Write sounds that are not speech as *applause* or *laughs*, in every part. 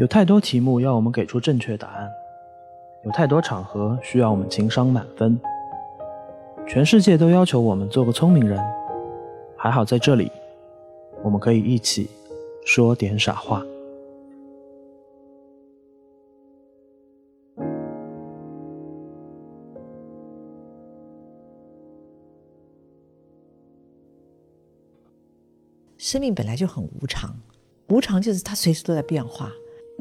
有太多题目要我们给出正确答案，有太多场合需要我们情商满分。全世界都要求我们做个聪明人，还好在这里，我们可以一起说点傻话。生命本来就很无常，无常就是它随时都在变化，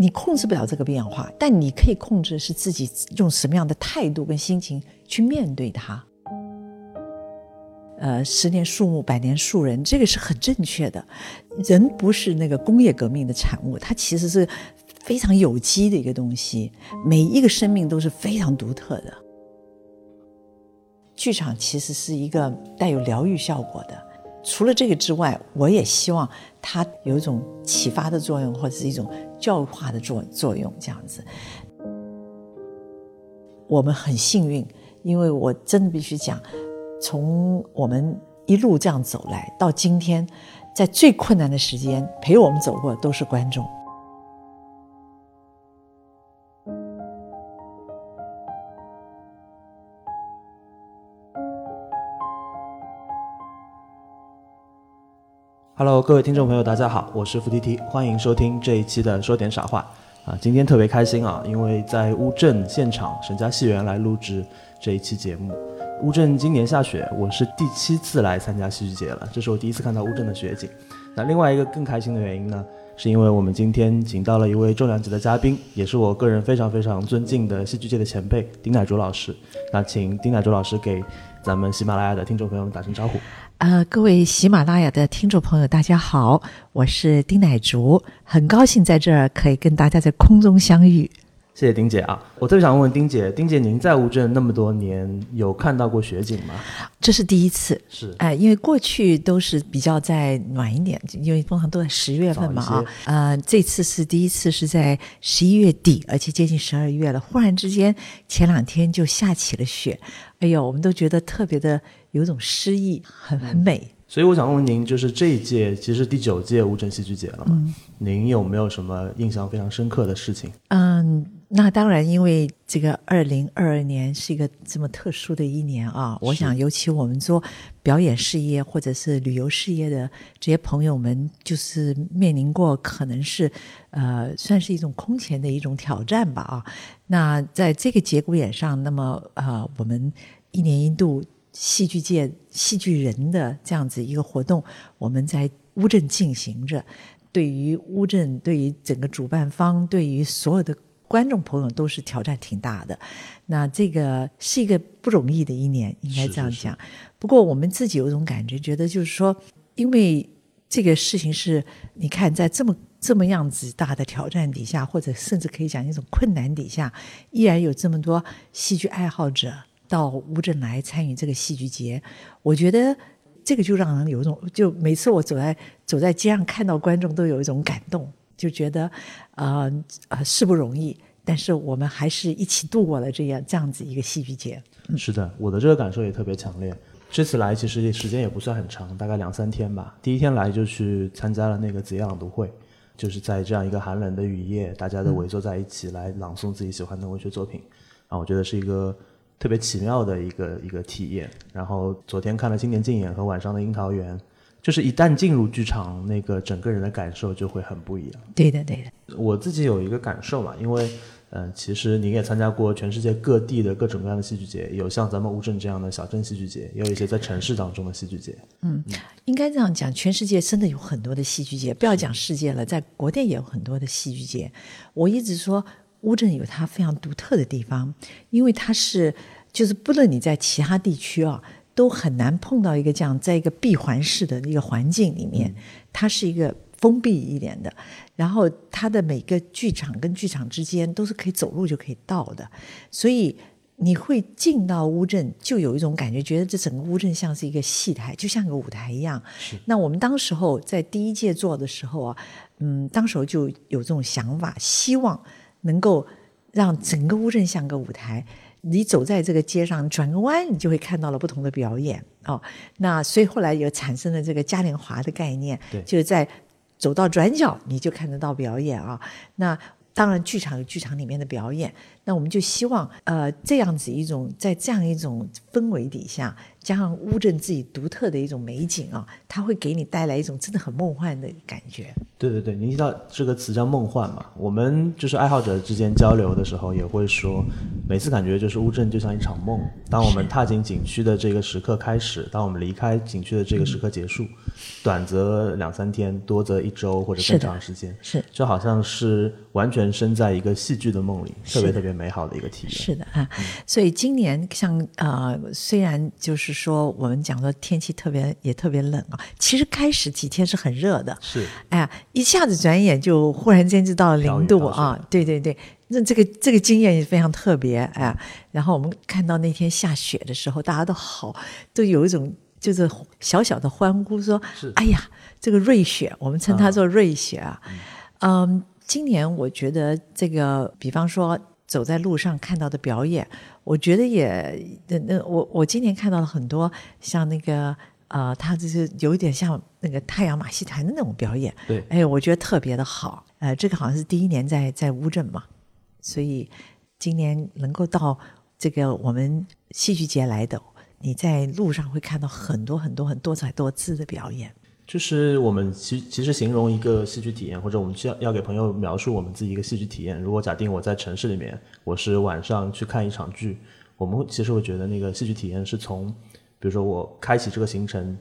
你控制不了这个变化，但你可以控制是自己用什么样的态度跟心情去面对它。呃，十年树木，百年树人，这个是很正确的。人不是那个工业革命的产物，它其实是非常有机的一个东西，每一个生命都是非常独特的。剧场其实是一个带有疗愈效果的。除了这个之外，我也希望它有一种启发的作用，或者是一种教育化的作作用。这样子，我们很幸运，因为我真的必须讲，从我们一路这样走来到今天，在最困难的时间陪我们走过都是观众。Hello，各位听众朋友，大家好，我是付 T T，欢迎收听这一期的说点傻话啊！今天特别开心啊，因为在乌镇现场沈家戏园来录制这一期节目。乌镇今年下雪，我是第七次来参加戏剧节了，这是我第一次看到乌镇的雪景。那另外一个更开心的原因呢，是因为我们今天请到了一位重量级的嘉宾，也是我个人非常非常尊敬的戏剧界的前辈丁乃竺老师。那请丁乃竺老师给咱们喜马拉雅的听众朋友们打声招呼。呃，各位喜马拉雅的听众朋友，大家好，我是丁乃竺，很高兴在这儿可以跟大家在空中相遇。谢谢丁姐啊！我特别想问问丁姐，丁姐您在乌镇那么多年，有看到过雪景吗？这是第一次，是哎，因为过去都是比较在暖一点，因为通常都在十月份嘛啊，呃，这次是第一次是在十一月底，而且接近十二月了，忽然之间前两天就下起了雪，哎呦，我们都觉得特别的有种诗意，很很美。所以我想问问您，就是这一届其实第九届乌镇戏剧节了嘛？您有没有什么印象非常深刻的事情？嗯，那当然，因为这个二零二二年是一个这么特殊的一年啊，我想尤其我们做表演事业或者是旅游事业的这些朋友们，就是面临过可能是呃，算是一种空前的一种挑战吧啊。那在这个节骨眼上，那么呃，我们一年一度。戏剧界戏剧人的这样子一个活动，我们在乌镇进行着。对于乌镇，对于整个主办方，对于所有的观众朋友，都是挑战挺大的。那这个是一个不容易的一年，应该这样讲。不过我们自己有一种感觉，觉得就是说，因为这个事情是，你看在这么这么样子大的挑战底下，或者甚至可以讲一种困难底下，依然有这么多戏剧爱好者。到乌镇来参与这个戏剧节，我觉得这个就让人有一种，就每次我走在走在街上看到观众，都有一种感动，就觉得呃呃是不容易，但是我们还是一起度过了这样这样子一个戏剧节。是的，我的这个感受也特别强烈。这次来其实时间也不算很长，大概两三天吧。第一天来就去参加了那个子夜朗读会，就是在这样一个寒冷的雨夜，大家都围坐在一起来朗诵自己喜欢的文学作品，啊，我觉得是一个。特别奇妙的一个一个体验。然后昨天看了青年竞演和晚上的樱桃园，就是一旦进入剧场，那个整个人的感受就会很不一样。对的，对的。我自己有一个感受嘛，因为嗯，其实您也参加过全世界各地的各种各样的戏剧节，有像咱们乌镇这样的小镇戏剧节，也有一些在城市当中的戏剧节。嗯，应该这样讲，全世界真的有很多的戏剧节，不要讲世界了，在国内也有很多的戏剧节。我一直说。乌镇有它非常独特的地方，因为它是就是不论你在其他地区啊，都很难碰到一个这样在一个闭环式的一个环境里面，它是一个封闭一点的，然后它的每个剧场跟剧场之间都是可以走路就可以到的，所以你会进到乌镇，就有一种感觉，觉得这整个乌镇像是一个戏台，就像个舞台一样。那我们当时候在第一届做的时候啊，嗯，当时候就有这种想法，希望。能够让整个乌镇像个舞台，你走在这个街上，转个弯，你就会看到了不同的表演哦。那所以后来有产生了这个嘉年华的概念，就是在走到转角，你就看得到表演啊。那当然剧场有剧场里面的表演，那我们就希望呃这样子一种在这样一种氛围底下，加上乌镇自己独特的一种美景啊，它会给你带来一种真的很梦幻的感觉。对对对，您提到这个词叫梦幻嘛，我们就是爱好者之间交流的时候也会说，每次感觉就是乌镇就像一场梦。当我们踏进景区的这个时刻开始，当我们离开景区的这个时刻结束，短则两三天，多则一周或者更长时间，是就好像是完全身在一个戏剧的梦里，特别特别美好的一个体验。是的啊，所以今年像呃，虽然就是说我们讲说天气特别也特别冷啊，其实开始几天是很热的，是，哎呀，一下子转眼就忽然间就到了零度啊，对对对，那这个这个经验也非常特别哎。然后我们看到那天下雪的时候，大家都好，都有一种就是小小的欢呼，说：“哎呀，这个瑞雪，我们称它做瑞雪啊。”嗯，今年我觉得这个，比方说走在路上看到的表演，我觉得也那那我我今年看到了很多像那个。呃，他就是有一点像那个太阳马戏团的那种表演，对，哎，我觉得特别的好。呃，这个好像是第一年在在乌镇嘛，所以今年能够到这个我们戏剧节来的，你在路上会看到很多很多很多彩多姿的表演。就是我们其其实形容一个戏剧体验，或者我们需要要给朋友描述我们自己一个戏剧体验。如果假定我在城市里面，我是晚上去看一场剧，我们其实会觉得那个戏剧体验是从。比如说，我开启这个行程，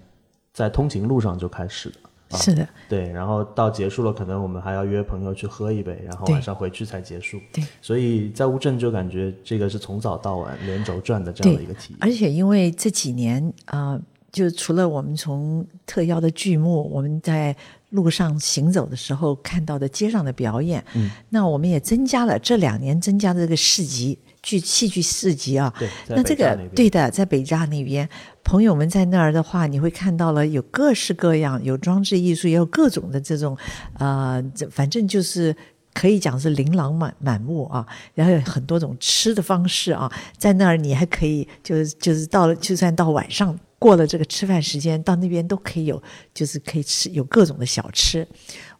在通勤路上就开始的，是的，对，然后到结束了，可能我们还要约朋友去喝一杯，然后晚上回去才结束。对，所以在乌镇就感觉这个是从早到晚连轴转的这样的一个体验。而且因为这几年啊，就除了我们从特邀的剧目，我们在路上行走的时候看到的街上的表演，嗯，那我们也增加了这两年增加的这个市集。剧戏剧市集啊，那这个对的，在北栅那边，朋友们在那儿的话，你会看到了有各式各样，有装置艺术，也有各种的这种，呃，反正就是可以讲是琳琅满满目啊。然后有很多种吃的方式啊，在那儿你还可以，就是就是到了，就算到晚上过了这个吃饭时间，到那边都可以有，就是可以吃有各种的小吃。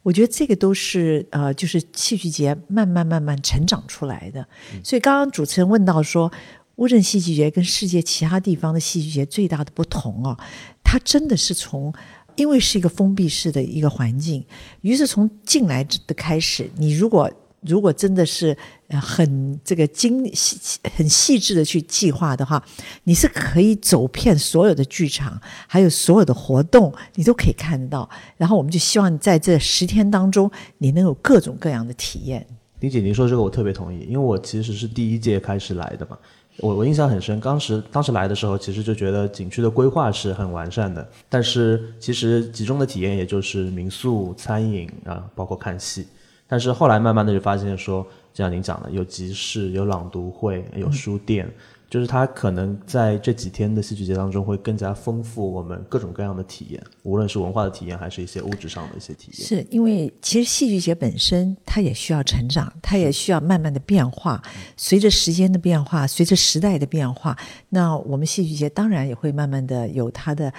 我觉得这个都是呃，就是戏剧节慢慢慢慢成长出来的。所以刚刚主持人问到说，乌镇戏剧节跟世界其他地方的戏剧节最大的不同啊，它真的是从，因为是一个封闭式的一个环境，于是从进来的开始，你如果。如果真的是很这个精细、很细致的去计划的话，你是可以走遍所有的剧场，还有所有的活动，你都可以看到。然后我们就希望在这十天当中，你能有各种各样的体验。李姐，您说这个我特别同意，因为我其实是第一届开始来的嘛，我我印象很深。当时当时来的时候，其实就觉得景区的规划是很完善的，但是其实集中的体验也就是民宿、餐饮啊，包括看戏。但是后来慢慢的就发现说，就像您讲的，有集市、有朗读会、有书店，就是它可能在这几天的戏剧节当中会更加丰富我们各种各样的体验，无论是文化的体验，还是一些物质上的一些体验。是因为其实戏剧节本身它也需要成长，它也需要慢慢的变化，随着时间的变化，随着时代的变化，那我们戏剧节当然也会慢慢的有它的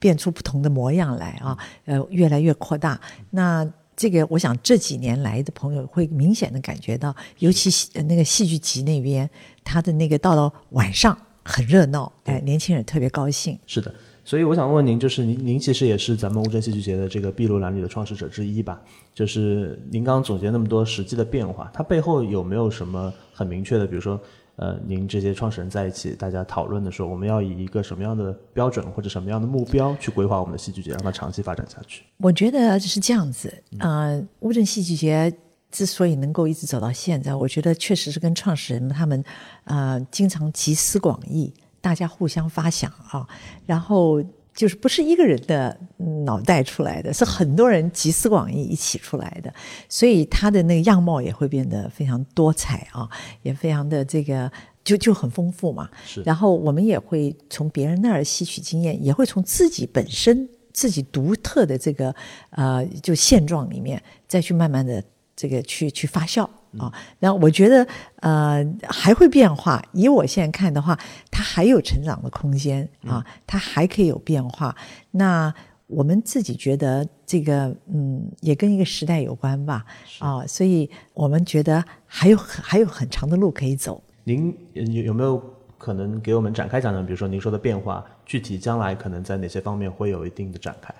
变出不同的模样来啊，呃，越来越扩大。那这个，我想这几年来的朋友会明显的感觉到，尤其那个戏剧集那边，他的那个到了晚上很热闹，哎，年轻人特别高兴。是的，所以我想问您，就是您您其实也是咱们乌镇戏剧节的这个筚路蓝缕的创始者之一吧？就是您刚刚总结那么多实际的变化，它背后有没有什么很明确的，比如说？呃，您这些创始人在一起，大家讨论的时候，我们要以一个什么样的标准或者什么样的目标去规划我们的戏剧节，让它长期发展下去？我觉得是这样子。呃，乌镇戏剧节之所以能够一直走到现在，我觉得确实是跟创始人他们呃经常集思广益，大家互相发想啊，然后。就是不是一个人的脑袋出来的，是很多人集思广益一起出来的，所以他的那个样貌也会变得非常多彩啊，也非常的这个就就很丰富嘛。是。然后我们也会从别人那儿吸取经验，也会从自己本身自己独特的这个呃就现状里面再去慢慢的这个去去发酵。啊，那我觉得，呃，还会变化。以我现在看的话，它还有成长的空间啊，它还可以有变化。那我们自己觉得这个，嗯，也跟一个时代有关吧，啊，所以我们觉得还有还有很长的路可以走。您有有没有可能给我们展开讲讲？比如说您说的变化，具体将来可能在哪些方面会有一定的展开？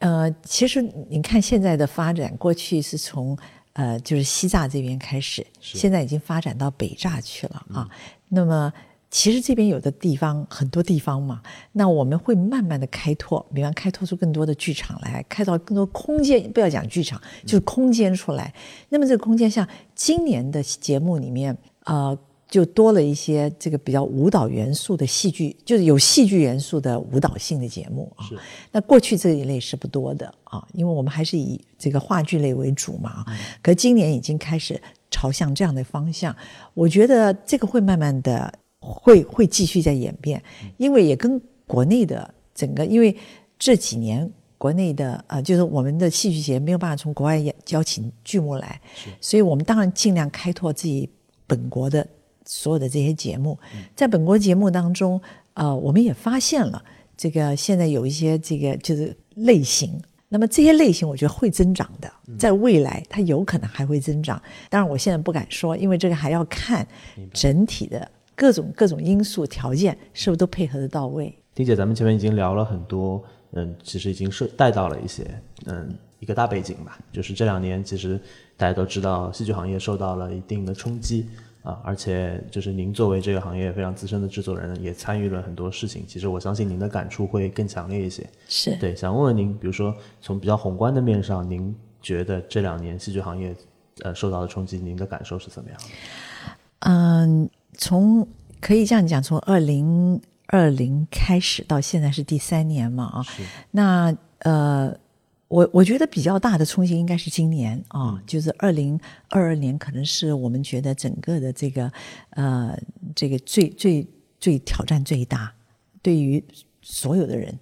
呃，其实您看现在的发展，过去是从呃就是西栅这边开始，现在已经发展到北栅去了啊。那么其实这边有的地方很多地方嘛，那我们会慢慢的开拓，比方开拓出更多的剧场来，开到更多空间。不要讲剧场，就是空间出来。那么这个空间，像今年的节目里面，呃。就多了一些这个比较舞蹈元素的戏剧，就是有戏剧元素的舞蹈性的节目啊。是。那过去这一类是不多的啊，因为我们还是以这个话剧类为主嘛。嗯。可今年已经开始朝向这样的方向，我觉得这个会慢慢的会会继续在演变，因为也跟国内的整个，因为这几年国内的呃，就是我们的戏剧节没有办法从国外邀请剧目来，所以我们当然尽量开拓自己本国的。所有的这些节目，在本国节目当中，呃，我们也发现了这个现在有一些这个就是类型。那么这些类型，我觉得会增长的，在未来它有可能还会增长。当然，我现在不敢说，因为这个还要看整体的各种各种因素条件是不是都配合的到位。丁姐，咱们前面已经聊了很多，嗯，其实已经是带到了一些，嗯，一个大背景吧，就是这两年其实大家都知道，戏剧行业受到了一定的冲击。啊，而且就是您作为这个行业非常资深的制作人，也参与了很多事情。其实我相信您的感触会更强烈一些。是对，想问问您，比如说从比较宏观的面上，您觉得这两年戏剧行业呃受到的冲击，您的感受是怎么样？嗯，从可以这样讲，从二零二零开始到现在是第三年嘛啊，那呃。我我觉得比较大的冲击应该是今年啊，就是二零二二年，可能是我们觉得整个的这个呃，这个最最最挑战最大，对于所有的人，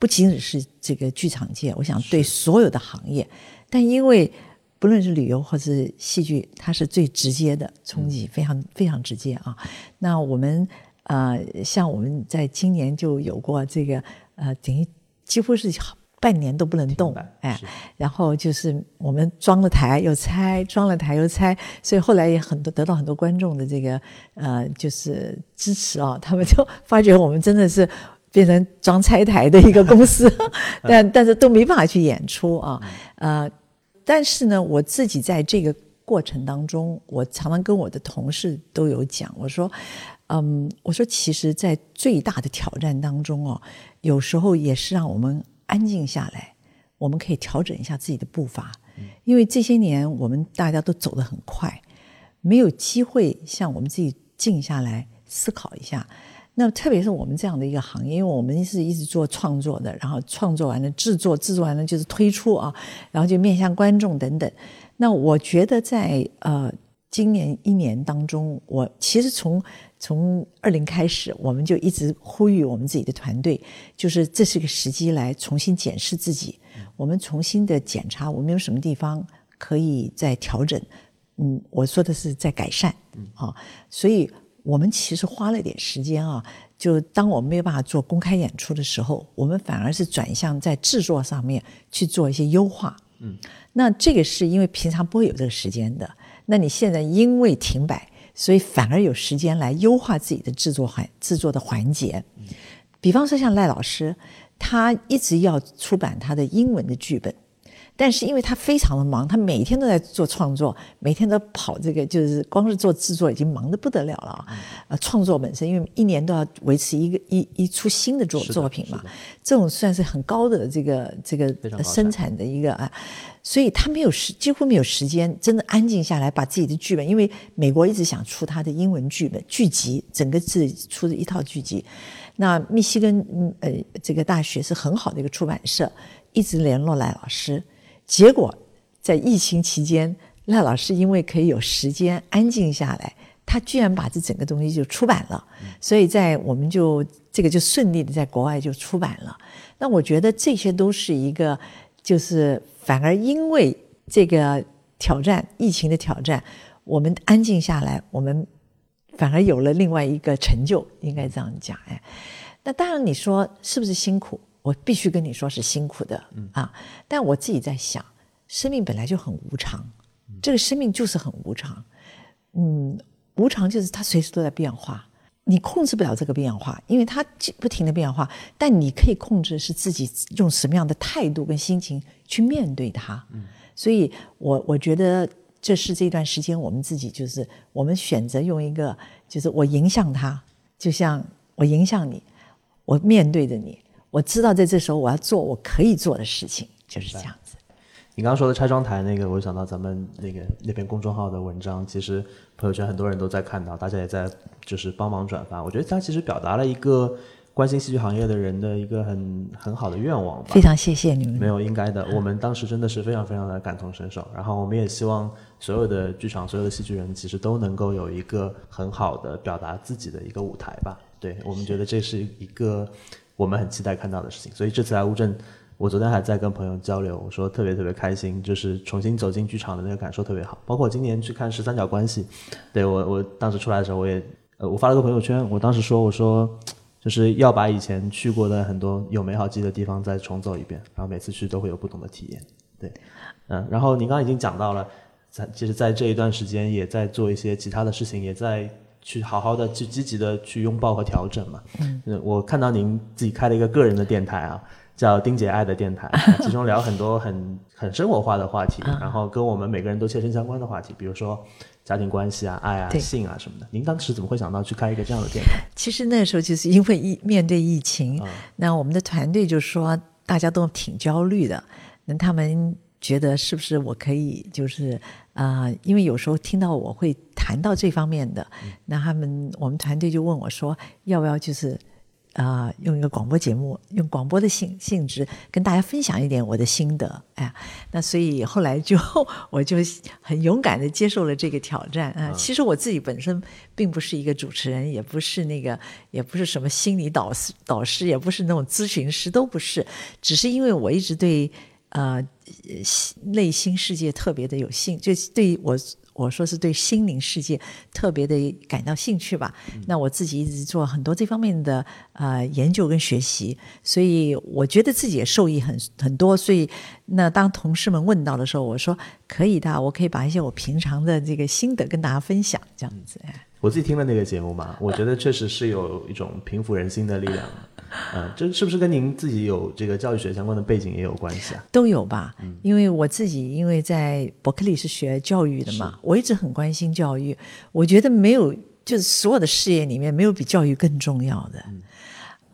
不仅仅是这个剧场界，我想对所有的行业，但因为不论是旅游或是戏剧，它是最直接的冲击，非常非常直接啊。那我们呃，像我们在今年就有过这个呃，等于几乎是。半年都不能动，哎，然后就是我们装了台又拆，装了台又拆，所以后来也很多得到很多观众的这个呃，就是支持啊，他们就发觉我们真的是变成装拆台的一个公司，*laughs* 但但是都没办法去演出啊，呃，但是呢，我自己在这个过程当中，我常常跟我的同事都有讲，我说，嗯，我说其实，在最大的挑战当中哦，有时候也是让我们。安静下来，我们可以调整一下自己的步伐，因为这些年我们大家都走得很快，没有机会像我们自己静下来思考一下。那特别是我们这样的一个行业，因为我们是一直做创作的，然后创作完了制作，制作完了就是推出啊，然后就面向观众等等。那我觉得在呃今年一年当中，我其实从。从二零开始，我们就一直呼吁我们自己的团队，就是这是个时机来重新检视自己，我们重新的检查我们有什么地方可以再调整。嗯，我说的是在改善，啊，所以我们其实花了点时间啊，就当我们没有办法做公开演出的时候，我们反而是转向在制作上面去做一些优化。嗯，那这个是因为平常不会有这个时间的，那你现在因为停摆。所以反而有时间来优化自己的制作环制作的环节，比方说像赖老师，他一直要出版他的英文的剧本。但是因为他非常的忙，他每天都在做创作，每天都跑这个，就是光是做制作已经忙得不得了了啊！呃，创作本身，因为一年都要维持一个一一出新的作作品嘛，这种算是很高的这个这个生产的一个啊，所以他没有时几乎没有时间真的安静下来把自己的剧本，因为美国一直想出他的英文剧本剧集，整个是出的一套剧集。那密西根嗯呃这个大学是很好的一个出版社，一直联络赖老师。结果，在疫情期间，赖老师因为可以有时间安静下来，他居然把这整个东西就出版了。所以在我们就这个就顺利的在国外就出版了。那我觉得这些都是一个，就是反而因为这个挑战，疫情的挑战，我们安静下来，我们反而有了另外一个成就，应该这样讲。哎，那当然你说是不是辛苦？我必须跟你说是辛苦的啊。但我自己在想，生命本来就很无常，这个生命就是很无常。嗯，无常就是它随时都在变化，你控制不了这个变化，因为它不停的变化。但你可以控制是自己用什么样的态度跟心情去面对它。嗯所以我我觉得这是这段时间我们自己就是我们选择用一个就是我迎向他，就像我迎向你，我面对着你，我知道在这时候我要做我可以做的事情，就是这样子。你刚刚说的拆装台那个，我想到咱们那个那篇公众号的文章，其实朋友圈很多人都在看到，大家也在就是帮忙转发。我觉得他其实表达了一个关心戏剧行业的人的一个很很好的愿望吧。非常谢谢你们。没有应该的，我们当时真的是非常非常的感同身受。然后我们也希望所有的剧场、所有的戏剧人，其实都能够有一个很好的表达自己的一个舞台吧。对我们觉得这是一个我们很期待看到的事情。所以这次来乌镇。我昨天还在跟朋友交流，我说特别特别开心，就是重新走进剧场的那个感受特别好。包括今年去看《十三角关系》，对我我当时出来的时候，我也呃我发了个朋友圈，我当时说我说就是要把以前去过的很多有美好记忆的地方再重走一遍，然后每次去都会有不同的体验。对，嗯，然后您刚刚已经讲到了，在其实，在这一段时间也在做一些其他的事情，也在去好好的去积极的去拥抱和调整嘛。嗯，我看到您自己开了一个个人的电台啊。叫丁姐爱的电台，*laughs* 其中聊很多很很生活化的话题，然后跟我们每个人都切身相关的话题，比如说家庭关系啊、爱啊、性啊什么的。您当时怎么会想到去开一个这样的电台？其实那时候就是因为疫面对疫情，那我们的团队就说大家都挺焦虑的，那他们觉得是不是我可以就是啊，因为有时候听到我会谈到这方面的，那他们我们团队就问我说要不要就是。啊，用一个广播节目，用广播的性性质跟大家分享一点我的心得，哎，那所以后来就我就很勇敢的接受了这个挑战啊。其实我自己本身并不是一个主持人，也不是那个，也不是什么心理导师导师，也不是那种咨询师，都不是，只是因为我一直对呃内心世界特别的有兴，就对我。我说是对心灵世界特别的感到兴趣吧。那我自己一直做很多这方面的呃研究跟学习，所以我觉得自己也受益很很多。所以那当同事们问到的时候，我说可以的，我可以把一些我平常的这个心得跟大家分享，这样子。我自己听了那个节目嘛，我觉得确实是有一种平复人心的力量。嗯，*laughs* 这是不是跟您自己有这个教育学相关的背景也有关系啊？都有吧，因为我自己因为在伯克利是学教育的嘛，我一直很关心教育。我觉得没有，就是所有的事业里面没有比教育更重要的。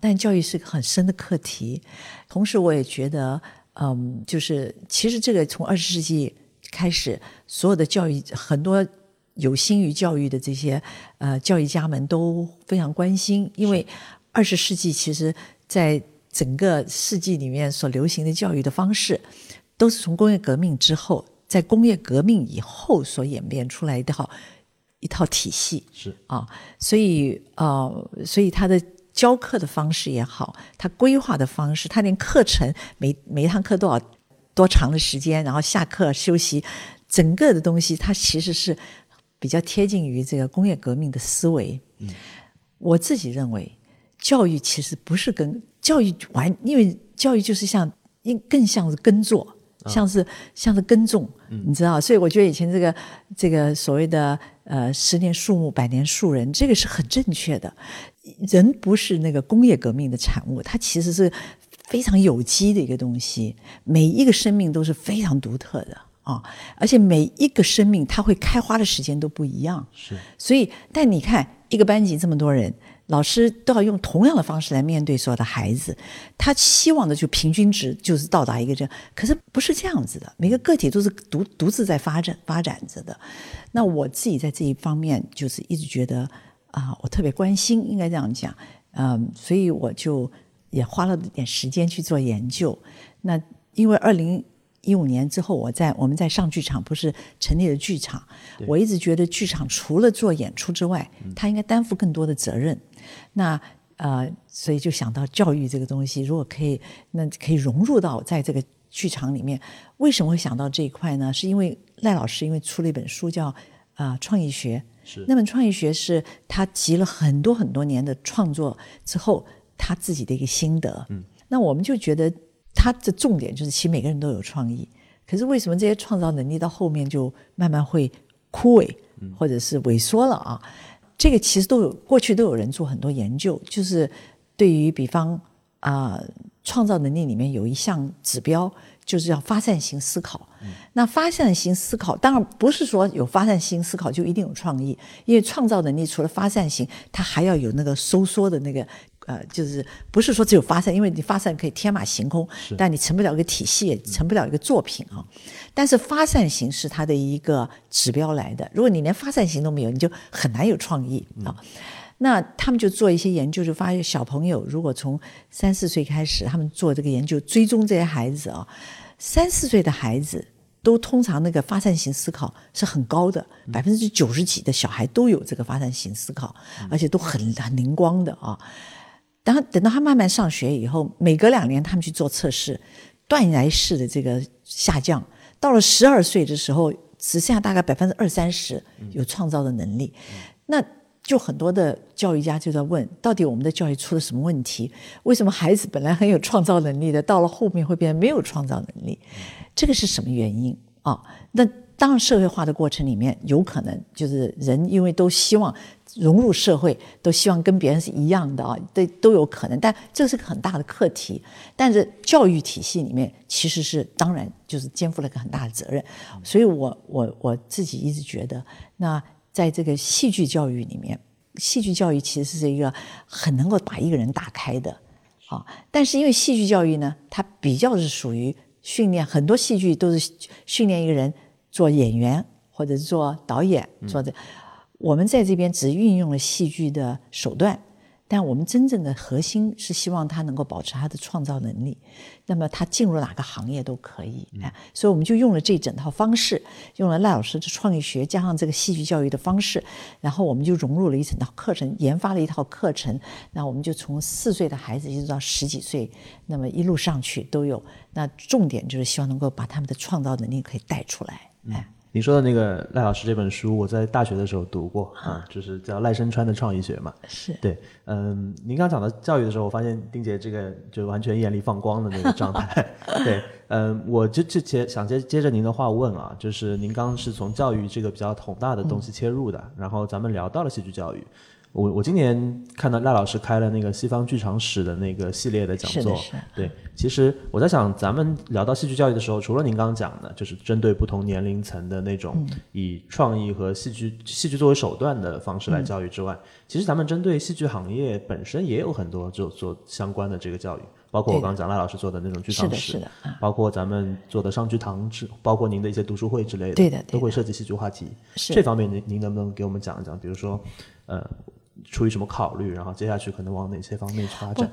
但教育是个很深的课题，同时我也觉得，嗯，就是其实这个从二十世纪开始，所有的教育很多有心于教育的这些呃教育家们都非常关心，因为。二十世纪其实，在整个世纪里面所流行的教育的方式，都是从工业革命之后，在工业革命以后所演变出来一套一套体系。是啊，所以呃，所以他的教课的方式也好，他规划的方式，他连课程每每一堂课多少多长的时间，然后下课休息，整个的东西，它其实是比较贴近于这个工业革命的思维。嗯，我自己认为。教育其实不是跟教育完，因为教育就是像，应更像是耕作，像是像是耕种，你知道？所以我觉得以前这个这个所谓的呃十年树木，百年树人，这个是很正确的。人不是那个工业革命的产物，它其实是非常有机的一个东西。每一个生命都是非常独特的啊，而且每一个生命它会开花的时间都不一样。是，所以但你看一个班级这么多人。老师都要用同样的方式来面对所有的孩子，他希望的就平均值就是到达一个这样，可是不是这样子的，每个个体都是独独自在发展发展着的。那我自己在这一方面就是一直觉得啊，我特别关心，应该这样讲，嗯，所以我就也花了点时间去做研究。那因为二零。一五年之后，我在我们在上剧场不是成立了剧场，我一直觉得剧场除了做演出之外，他应该担负更多的责任。那呃，所以就想到教育这个东西，如果可以，那可以融入到在这个剧场里面。为什么会想到这一块呢？是因为赖老师因为出了一本书叫啊创意学，是那本创意学是他集了很多很多年的创作之后他自己的一个心得。嗯。那我们就觉得他的重点就是，其实每个人都有创意，可是为什么这些创造能力到后面就慢慢会枯萎，或者是萎缩了啊？这个其实都有过去都有人做很多研究，就是对于比方啊、创造能力里面有一项指标，就是要发散型思考。那发散型思考当然不是说有发散型思考就一定有创意，因为创造能力除了发散型，它还要有那个收缩的那个。呃，就是不是说只有发散，因为你发散可以天马行空，但你成不了一个体系，成不了一个作品啊。但是发散型是它的一个指标来的，如果你连发散型都没有，你就很难有创意啊。那他们就做一些研究，就发现小朋友如果从三四岁开始，他们做这个研究，追踪这些孩子啊，三四岁的孩子都通常那个发散型思考是很高的，百分之九十几的小孩都有这个发散型思考，而且都很很灵光的啊。然后等到他慢慢上学以后，每隔两年他们去做测试，断崖式的这个下降，到了十二岁的时候，只剩下大概百分之二三十有创造的能力。那就很多的教育家就在问，到底我们的教育出了什么问题？为什么孩子本来很有创造能力的，到了后面会变得没有创造能力？这个是什么原因啊？那当然，社会化的过程里面，有可能就是人因为都希望融入社会，都希望跟别人是一样的啊，对都有可能。但这是个很大的课题。但是教育体系里面其实是当然就是肩负了个很大的责任。所以我我我自己一直觉得，那在这个戏剧教育里面，戏剧教育其实是一个很能够把一个人打开的啊。但是因为戏剧教育呢，它比较是属于训练，很多戏剧都是训练一个人。做演员或者做导演，做的，我们在这边只运用了戏剧的手段，但我们真正的核心是希望他能够保持他的创造能力。那么他进入哪个行业都可以，哎，所以我们就用了这整套方式，用了赖老师的创意学加上这个戏剧教育的方式，然后我们就融入了一整套课程，研发了一套课程。那我们就从四岁的孩子一直到十几岁，那么一路上去都有。那重点就是希望能够把他们的创造能力可以带出来。哎，你说的那个赖老师这本书，我在大学的时候读过啊，就是叫赖声川的创意学嘛。是对，嗯，您刚讲到教育的时候，我发现丁姐这个就完全眼里放光的那个状态。*laughs* 对，嗯，我就就接想接接着您的话问啊，就是您刚是从教育这个比较宏大的东西切入的，然后咱们聊到了戏剧教育。我我今年看到赖老师开了那个西方剧场史的那个系列的讲座，对，其实我在想，咱们聊到戏剧教育的时候，除了您刚刚讲的，就是针对不同年龄层的那种以创意和戏剧戏剧作为手段的方式来教育之外，其实咱们针对戏剧行业本身也有很多就做相关的这个教育，包括我刚刚讲赖老师做的那种剧场史，是的包括咱们做的上剧堂之，包括您的一些读书会之类的，对的，都会涉及戏剧话题。这方面您您能不能给我们讲一讲？比如说，呃。出于什么考虑？然后接下去可能往哪些方面去发展？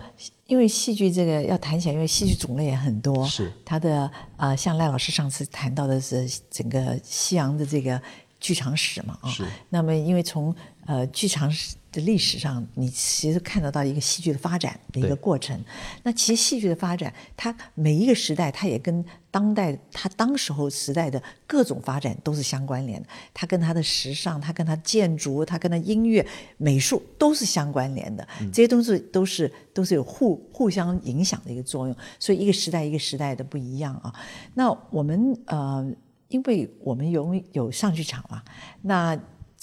因为戏剧这个要谈起来，因为戏剧种类也很多。是它的啊，像赖老师上次谈到的是整个西洋的这个剧场史嘛啊。是。那么，因为从呃剧场史。的历史上，你其实看得到一个戏剧的发展的一个过程。那其实戏剧的发展，它每一个时代，它也跟当代它当时候时代的各种发展都是相关联的。它跟它的时尚，它跟它建筑，它跟它音乐、美术都是相关联的。这些东西都是都是有互互相影响的一个作用。所以一个时代一个时代的不一样啊。那我们呃，因为我们有有上剧场嘛，那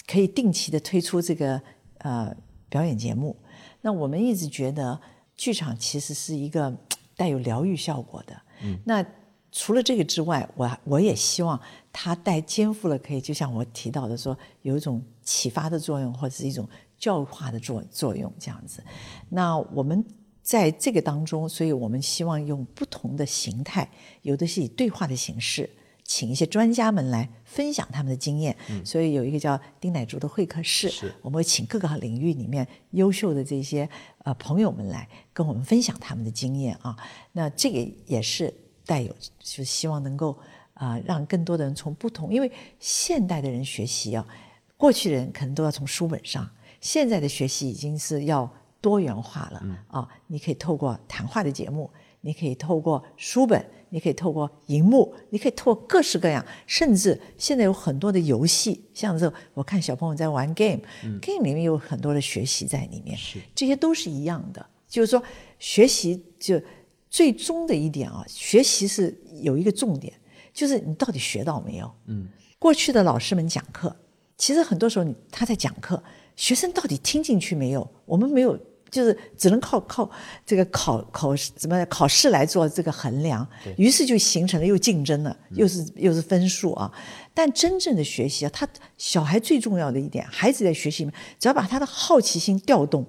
可以定期的推出这个。呃，表演节目，那我们一直觉得剧场其实是一个带有疗愈效果的。嗯，那除了这个之外，我我也希望它带肩负了可以，就像我提到的说，有一种启发的作用，或者是一种教化的作作用这样子。那我们在这个当中，所以我们希望用不同的形态，有的是以对话的形式。请一些专家们来分享他们的经验，所以有一个叫丁乃竹的会客室，我们会请各个领域里面优秀的这些呃朋友们来跟我们分享他们的经验啊。那这个也是带有，就是希望能够啊让更多的人从不同，因为现代的人学习啊，过去的人可能都要从书本上，现在的学习已经是要多元化了啊。你可以透过谈话的节目，你可以透过书本。你可以透过荧幕，你可以透过各式各样，甚至现在有很多的游戏，像这我看小朋友在玩 game，game 里面有很多的学习在里面，这些都是一样的。就是说，学习就最终的一点啊，学习是有一个重点，就是你到底学到没有？嗯，过去的老师们讲课，其实很多时候你他在讲课，学生到底听进去没有？我们没有，就是只能靠靠这个考考怎么考试来做这个衡量，于是就形成了又竞争了，又是又是分数啊。但真正的学习啊，他小孩最重要的一点，孩子在学习里面，只要把他的好奇心调动，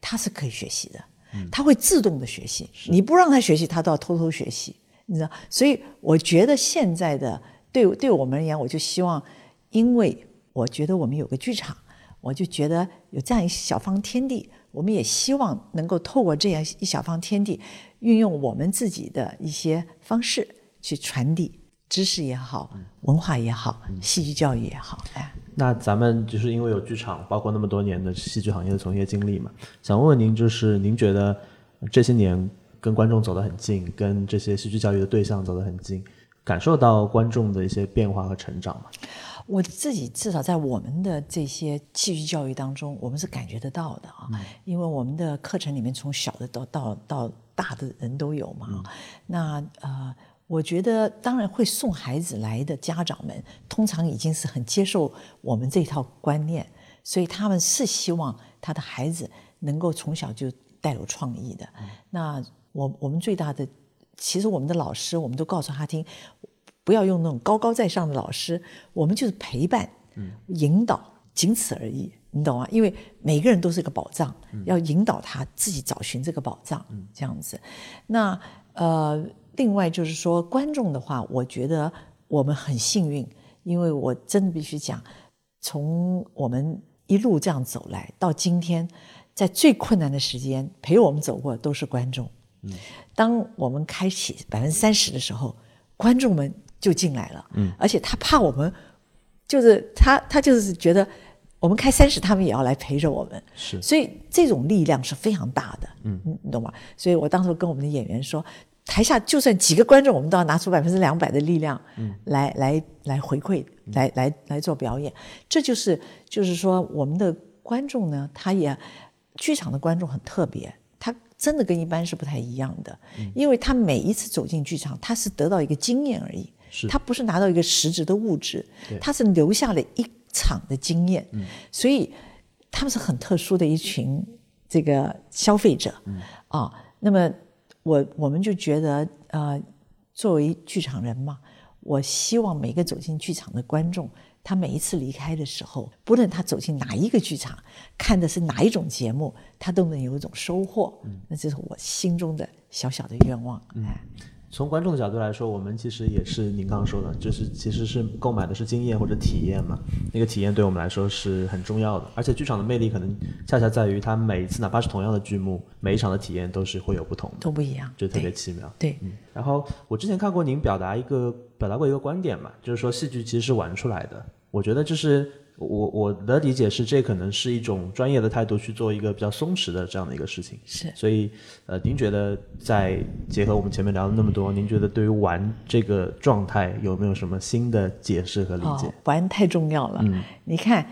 他是可以学习的。他会自动的学习，你不让他学习，他都要偷偷学习，你知道？所以我觉得现在的对对我们而言，我就希望，因为我觉得我们有个剧场，我就觉得有这样一小方天地，我们也希望能够透过这样一小方天地，运用我们自己的一些方式去传递知识也好，文化也好，戏剧教育也好，哎。那咱们就是因为有剧场，包括那么多年的戏剧行业的从业经历嘛，想问问您，就是您觉得这些年跟观众走得很近，跟这些戏剧教育的对象走得很近，感受到观众的一些变化和成长吗？我自己至少在我们的这些戏剧教育当中，我们是感觉得到的啊，因为我们的课程里面从小的到到到大的人都有嘛，那呃。我觉得，当然会送孩子来的家长们，通常已经是很接受我们这套观念，所以他们是希望他的孩子能够从小就带有创意的。那我我们最大的，其实我们的老师，我们都告诉他听，不要用那种高高在上的老师，我们就是陪伴、引导，仅此而已，你懂吗？因为每个人都是个宝藏，要引导他自己找寻这个宝藏，这样子。那呃。另外就是说，观众的话，我觉得我们很幸运，因为我真的必须讲，从我们一路这样走来到今天，在最困难的时间陪我们走过都是观众。嗯，当我们开启百分之三十的时候，观众们就进来了。嗯，而且他怕我们，就是他他就是觉得我们开三十，他们也要来陪着我们。是，所以这种力量是非常大的。嗯，你懂吗？所以我当时跟我们的演员说。台下就算几个观众，我们都要拿出百分之两百的力量，嗯来来来回馈，来来来做表演。这就是就是说，我们的观众呢，他也剧场的观众很特别，他真的跟一般是不太一样的，因为他每一次走进剧场，他是得到一个经验而已，他不是拿到一个实质的物质，他是留下了一场的经验，所以他们是很特殊的一群这个消费者啊。那么。我我们就觉得，呃，作为剧场人嘛，我希望每个走进剧场的观众，他每一次离开的时候，不论他走进哪一个剧场，看的是哪一种节目，他都能有一种收获。嗯，那这是我心中的小小的愿望。嗯。从观众的角度来说，我们其实也是您刚刚说的，就是其实是购买的是经验或者体验嘛。那个体验对我们来说是很重要的，而且剧场的魅力可能恰恰在于它每一次哪怕是同样的剧目，每一场的体验都是会有不同的，都不一样，就特别奇妙。对，嗯。然后我之前看过您表达一个表达过一个观点嘛，就是说戏剧其实是玩出来的。我觉得就是。我我的理解是，这可能是一种专业的态度去做一个比较松弛的这样的一个事情。是，所以呃，您觉得在结合我们前面聊了那么多，您觉得对于玩这个状态有没有什么新的解释和理解？玩太重要了。嗯，你看，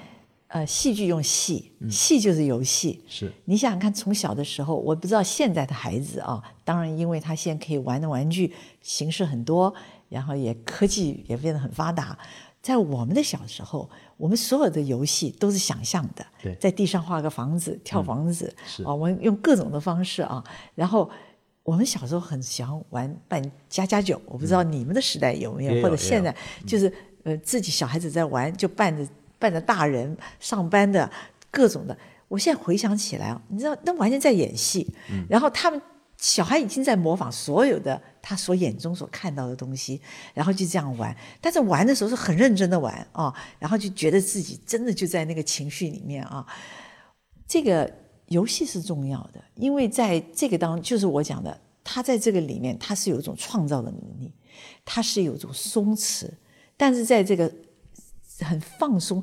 呃，戏剧用戏，戏就是游戏。是，你想想看，从小的时候，我不知道现在的孩子啊，当然，因为他现在可以玩的玩具形式很多，然后也科技也变得很发达。在我们的小时候，我们所有的游戏都是想象的，在地上画个房子、跳房子，啊，我们用各种的方式啊。然后我们小时候很喜欢玩扮家家酒，我不知道你们的时代有没有，或者现在就是呃自己小孩子在玩，就扮着扮着大人上班的各种的。我现在回想起来啊，你知道那完全在演戏，然后他们。小孩已经在模仿所有的他所眼中所看到的东西，然后就这样玩。但是玩的时候是很认真的玩啊，然后就觉得自己真的就在那个情绪里面啊。这个游戏是重要的，因为在这个当，就是我讲的，他在这个里面他是有一种创造的能力，他是有一种松弛，但是在这个很放松。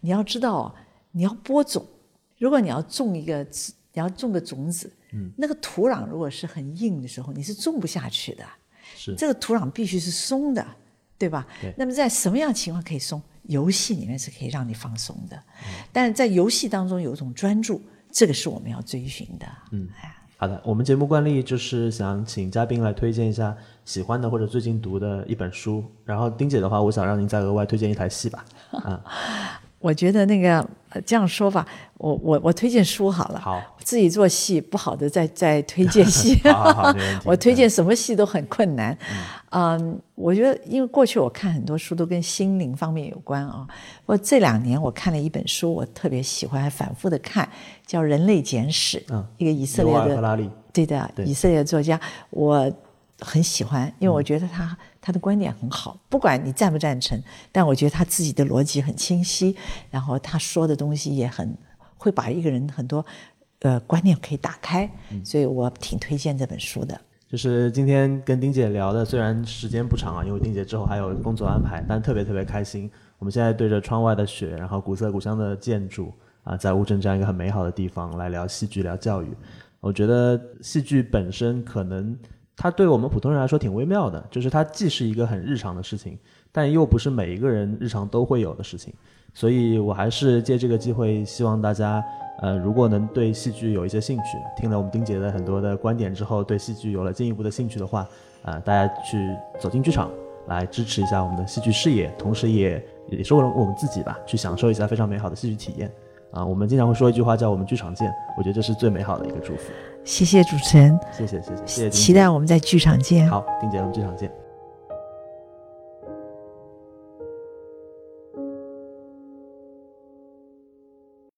你要知道，你要播种，如果你要种一个，你要种个种子。那个土壤如果是很硬的时候，你是种不下去的。是这个土壤必须是松的，对吧？对。那么在什么样情况可以松？游戏里面是可以让你放松的，但是在游戏当中有一种专注，这个是我们要追寻的。嗯，哎。好的，我们节目惯例就是想请嘉宾来推荐一下喜欢的或者最近读的一本书。然后丁姐的话，我想让您再额外推荐一台戏吧。啊，*laughs* 我觉得那个这样说吧，我我我推荐书好了。好，自己做戏不好的，再再推荐戏。好 *laughs* 好好，*laughs* 我推荐什么戏都很困难。嗯，我觉得因为过去我看很多书都跟心灵方面有关啊。我这两年我看了一本书，我特别喜欢，还反复的看，叫《人类简史》。嗯，一个以色列的，对的，以色列作家，我很喜欢，因为我觉得他。他的观点很好，不管你赞不赞成，但我觉得他自己的逻辑很清晰，然后他说的东西也很会把一个人很多呃观念可以打开，所以我挺推荐这本书的。就是今天跟丁姐聊的，虽然时间不长啊，因为丁姐之后还有工作安排，但特别特别开心。我们现在对着窗外的雪，然后古色古香的建筑啊，在乌镇这样一个很美好的地方来聊戏剧、聊教育。我觉得戏剧本身可能。它对我们普通人来说挺微妙的，就是它既是一个很日常的事情，但又不是每一个人日常都会有的事情。所以我还是借这个机会，希望大家，呃，如果能对戏剧有一些兴趣，听了我们丁姐的很多的观点之后，对戏剧有了进一步的兴趣的话，啊，大家去走进剧场来支持一下我们的戏剧事业，同时也也是为了我们自己吧，去享受一下非常美好的戏剧体验。啊，我们经常会说一句话叫“我们剧场见”，我觉得这是最美好的一个祝福。谢谢主持人，谢谢谢谢谢谢，期待我们在剧场见。好，丁姐，我们剧场见。